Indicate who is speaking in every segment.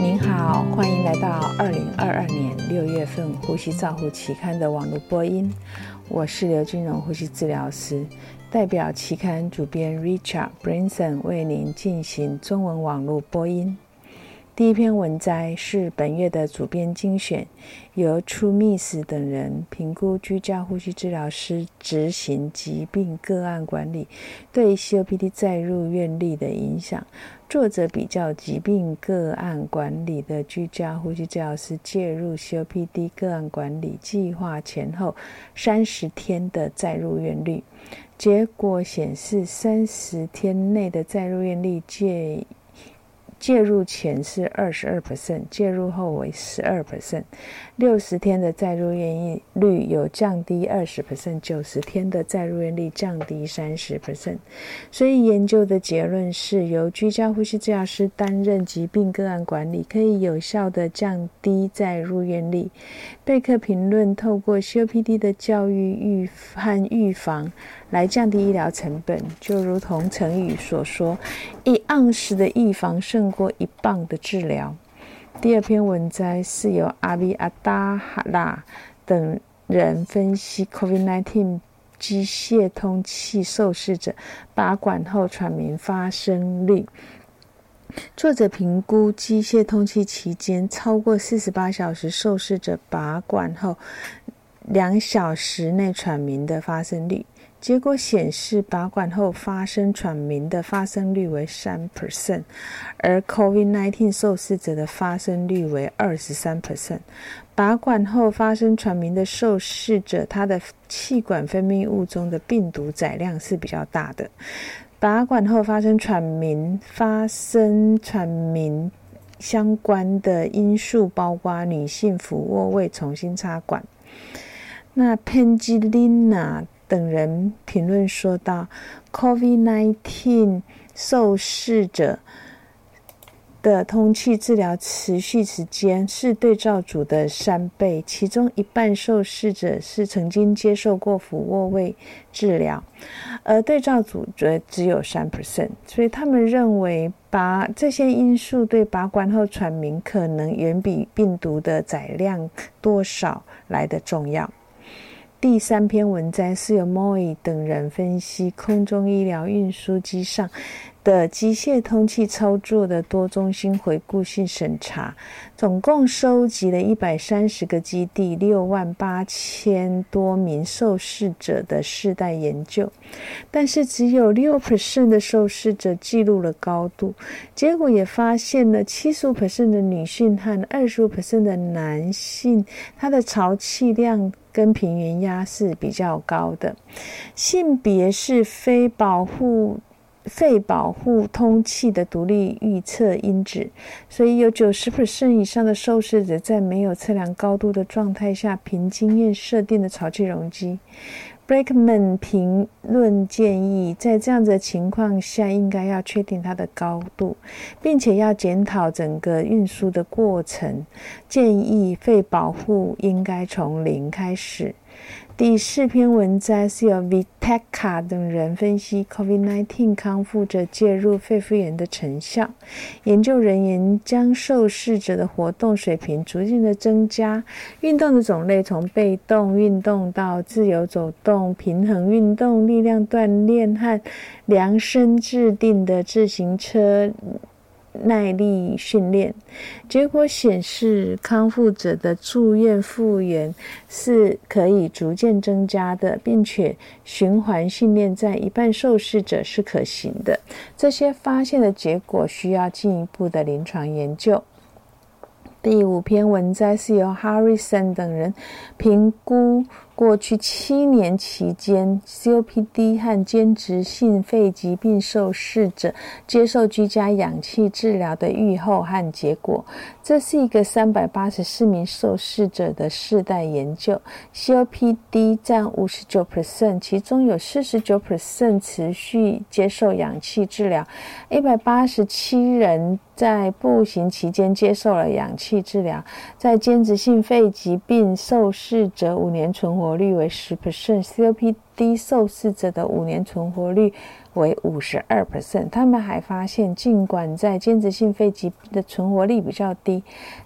Speaker 1: 您好，欢迎来到二零二二年六月份《呼吸照护期刊》的网络播音。我是刘金荣呼吸治疗师，代表期刊主编 Richard Branson 为您进行中文网络播音。第一篇文摘是本月的主编精选，由 True Miss 等人评估居家呼吸治疗师执行疾病个案管理对 COPD 再入院率的影响。作者比较疾病个案管理的居家呼吸治疗师介入 COPD 个案管理计划前后三十天的再入院率，结果显示三十天内的再入院率介。介入前是二十二 percent，介入后为十二 percent，六十天的再入院率有降低二十 percent，九十天的再入院率降低三十 percent。所以研究的结论是由居家呼吸治疗师担任疾病个案管理，可以有效的降低再入院率。贝克评论透过 COPD 的教育预和预防。来降低医疗成本，就如同成语所说：“一盎司的预防胜过一磅的治疗。”第二篇文摘是由阿比阿达哈拉等人分析 COVID-19 机械通气受试者拔管后喘鸣发生率。作者评估机械通气期间超过四十八小时受试者拔管后两小时内喘鸣的发生率。结果显示，拔管后发生喘鸣的发生率为三 percent，而 COVID-19 受试者的发生率为二十三 percent。拔管后发生喘鸣的受试者，他的气管分泌物中的病毒载量是比较大的。拔管后发生喘鸣，发生喘鸣相关的因素包括女性俯卧位重新插管。那 Pengilina。等人评论说道：“COVID-19 受试者的通气治疗持续时间是对照组的三倍，其中一半受试者是曾经接受过俯卧位治疗，而对照组则只有三 percent。所以他们认为，把这些因素对拔管后喘鸣可能远比病毒的载量多少来的重要。”第三篇文章是由 Moy 等人分析空中医疗运输机上的机械通气操作的多中心回顾性审查，总共收集了一百三十个基地、六万八千多名受试者的世代研究，但是只有六 percent 的受试者记录了高度，结果也发现了七十五 percent 的女性和二十五 percent 的男性，他的潮气量。跟平原压是比较高的，性别是非保护肺保护通气的独立预测因子，所以有九十 percent 以上的受试者在没有测量高度的状态下，凭经验设定的潮气容积。Breakman 评论建议，在这样的情况下，应该要确定它的高度，并且要检讨整个运输的过程。建议肺保护应该从零开始。第四篇文章是由 Viteka 等人分析 COVID-19 康复者介入肺复原的成效。研究人员将受试者的活动水平逐渐的增加，运动的种类从被动运动到自由走动、平衡运动、力量锻炼和量身制定的自行车。耐力训练结果显示，康复者的住院复原是可以逐渐增加的，并且循环训练在一半受试者是可行的。这些发现的结果需要进一步的临床研究。第五篇文摘是由 Harrison 等人评估。过去七年期间，COPD 和间质性肺疾病受试者接受居家氧气治疗的预后和结果。这是一个三百八十四名受试者的世代研究，COPD 占五十九 percent，其中有四十九 percent 持续接受氧气治疗，一百八十七人在步行期间接受了氧气治疗。在间质性肺疾病受试者五年存活。活率为十 percent，COPD 受试者的五年存活率为五十二 percent。他们还发现，尽管在间质性肺疾病的存活率比较低，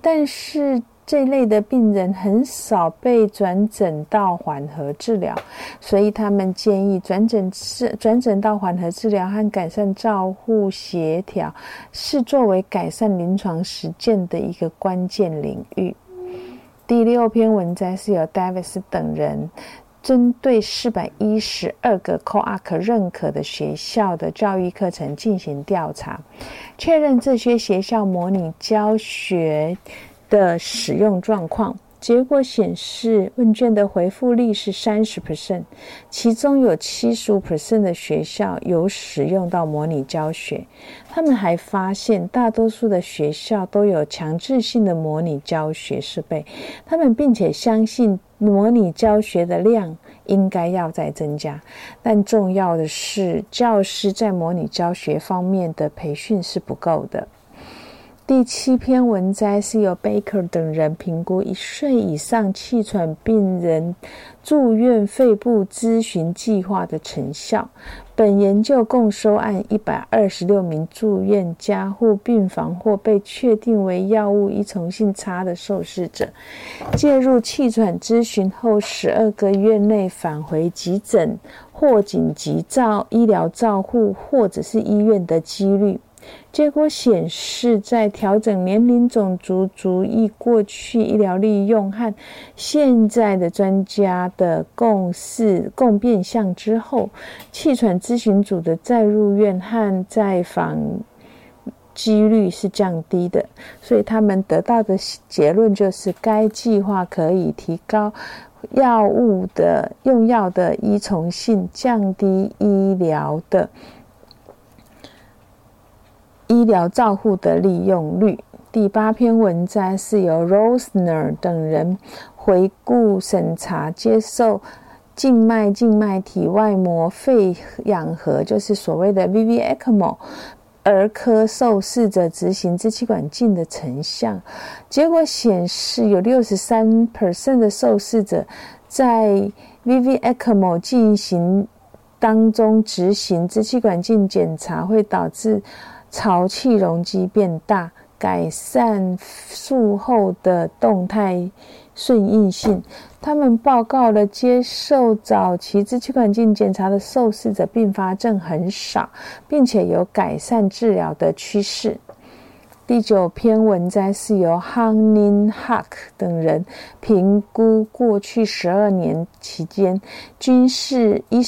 Speaker 1: 但是这类的病人很少被转诊到缓和治疗，所以他们建议转诊是转诊到缓和治疗和改善照护协调，是作为改善临床实践的一个关键领域。第六篇文章是由 Davis 等人针对四百一十二个 COAC 认可的学校的教育课程进行调查，确认这些学校模拟教学。的使用状况，结果显示问卷的回复率是三十 percent，其中有七十五 percent 的学校有使用到模拟教学。他们还发现，大多数的学校都有强制性的模拟教学设备。他们并且相信模拟教学的量应该要再增加，但重要的是，教师在模拟教学方面的培训是不够的。第七篇文摘是由 Baker 等人评估一岁以上气喘病人住院肺部咨询计划的成效。本研究共收案一百二十六名住院加护病房或被确定为药物依从性差的受试者，介入气喘咨询后十二个月内返回急诊或紧急照医疗照护或者是医院的几率。结果显示，在调整年龄、种族、族裔、过去医疗利用和现在的专家的共识共变相之后，气喘咨询组的再入院和再访几率是降低的。所以他们得到的结论就是，该计划可以提高药物的用药的依从性，降低医疗的。医疗照护的利用率。第八篇文章是由 Rosner 等人回顾审查接受静脉静脉体外膜肺氧合，就是所谓的 VVECMO 儿科受试者执行支气管镜的成像。结果显示，有六十三 percent 的受试者在 VVECMO 进行当中执行支气管镜检查会导致。潮气容积变大，改善术后的动态顺应性。他们报告了接受早期支气管镜检查的受试者并发症很少，并且有改善治疗的趋势。第九篇文摘是由 Hanin Huck 等人评估过去十二年期间军事医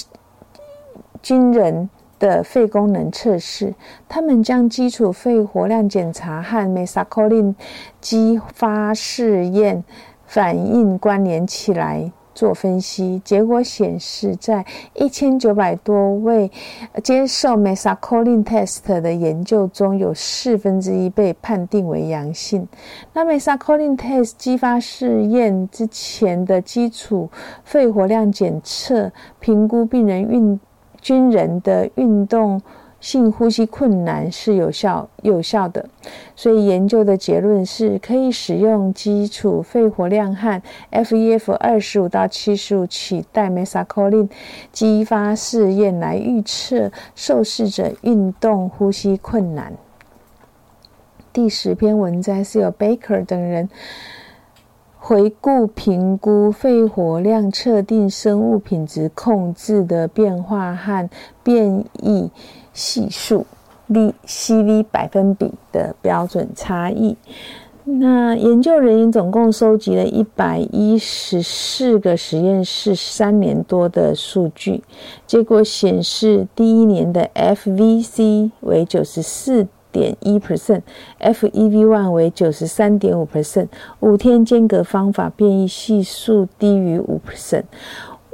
Speaker 1: 军人。的肺功能测试，他们将基础肺活量检查和 Mesacolin 激发试验反应关联起来做分析。结果显示，在一千九百多位接受 Mesacolin test 的研究中，有四分之一被判定为阳性。那 Mesacolin test 激发试验之前的基础肺活量检测，评估病人运。军人的运动性呼吸困难是有效有效的，所以研究的结论是可以使用基础肺活量和 FEF 二十五到七十五取代 Mesacolin 激发试验来预测受试者运动呼吸困难。第十篇文章是由 Baker 等人。回顾评估肺活量测定生物品质控制的变化和变异系数 （CV 百分比）的标准差异。那研究人员总共收集了一百一十四个实验室三年多的数据，结果显示，第一年的 FVC 为九十四。点一 percent，FEV one 为九十三点五 percent，五天间隔方法变异系数低于五 percent。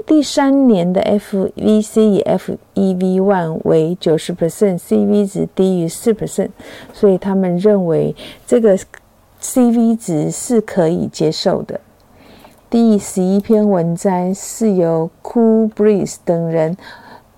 Speaker 1: 第三年的 FVC 以 FEV one 为九十 percent，CV 值低于四 percent，所以他们认为这个 CV 值是可以接受的。第十一篇文章是由 Cool Breeze 等人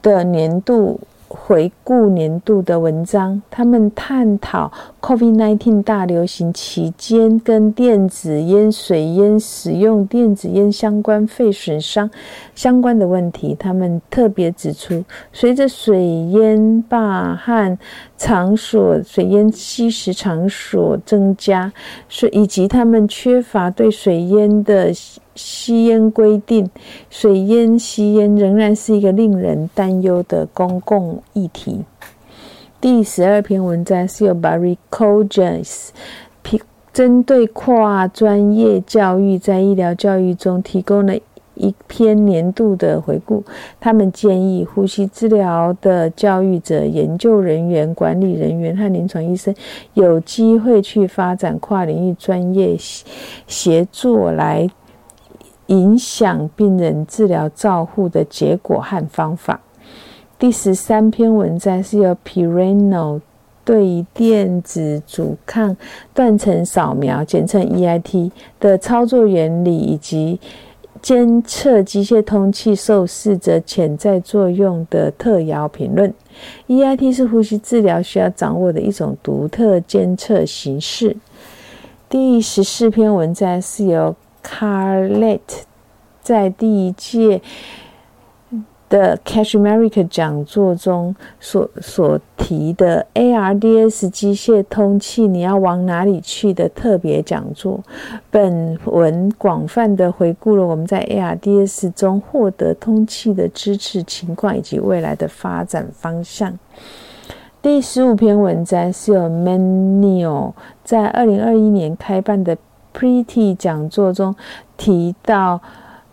Speaker 1: 的年度。回顾年度的文章，他们探讨 COVID-19 大流行期间跟电子烟、水烟使用电子烟相关肺损伤相关的问题。他们特别指出，随着水烟罢和场所、水烟吸食场所增加，所以及他们缺乏对水烟的。吸烟规定，水烟吸烟仍然是一个令人担忧的公共议题。第十二篇文章是由 Barry Cogens 针对跨专业教育在医疗教育中提供了一篇年度的回顾。他们建议呼吸治疗的教育者、研究人员、管理人员和临床医生有机会去发展跨领域专业协作来。影响病人治疗照护的结果和方法。第十三篇文章是由 Pirano 对于电子阻抗断层扫描（简称 EIT） 的操作原理以及监测机械通气受试者潜在作用的特邀评论。EIT 是呼吸治疗需要掌握的一种独特监测形式。第十四篇文章是由 Carlet 在第一届的 Cash America 讲座中所所提的 ARDS 机械通气，你要往哪里去的特别讲座。本文广泛的回顾了我们在 ARDS 中获得通气的支持情况以及未来的发展方向。第十五篇文章是由 Manuel 在二零二一年开办的。Pretty 讲座中提到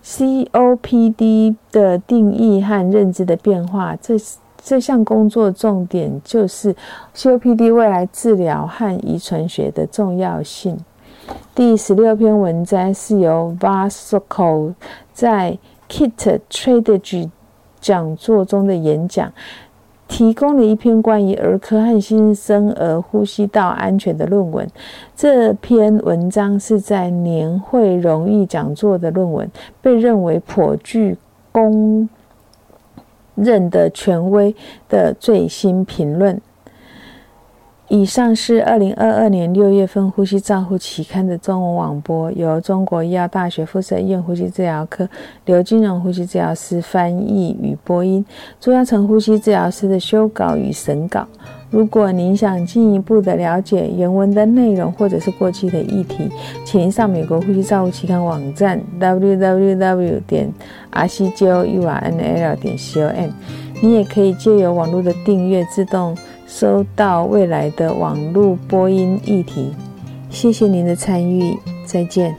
Speaker 1: COPD 的定义和认知的变化，这这项工作重点就是 COPD 未来治疗和遗传学的重要性。第十六篇文章是由 Vasco 在 Kit Tragedy 讲座中的演讲。提供了一篇关于儿科和新生儿呼吸道安全的论文。这篇文章是在年会荣誉讲座的论文，被认为颇具公认的权威的最新评论。以上是二零二二年六月份《呼吸照护期刊》的中文网播，由中国医药大学附设医院呼吸治疗科刘金荣呼吸治疗师翻译与播音，朱亚成呼吸治疗师的修稿与审稿。如果您想进一步的了解原文的内容，或者是过去的议题，请上美国呼吸照护期刊网站 www 点 r c j o u r n l 点 c o m。你也可以借由网络的订阅自动。收到未来的网络播音议题。谢谢您的参与再见。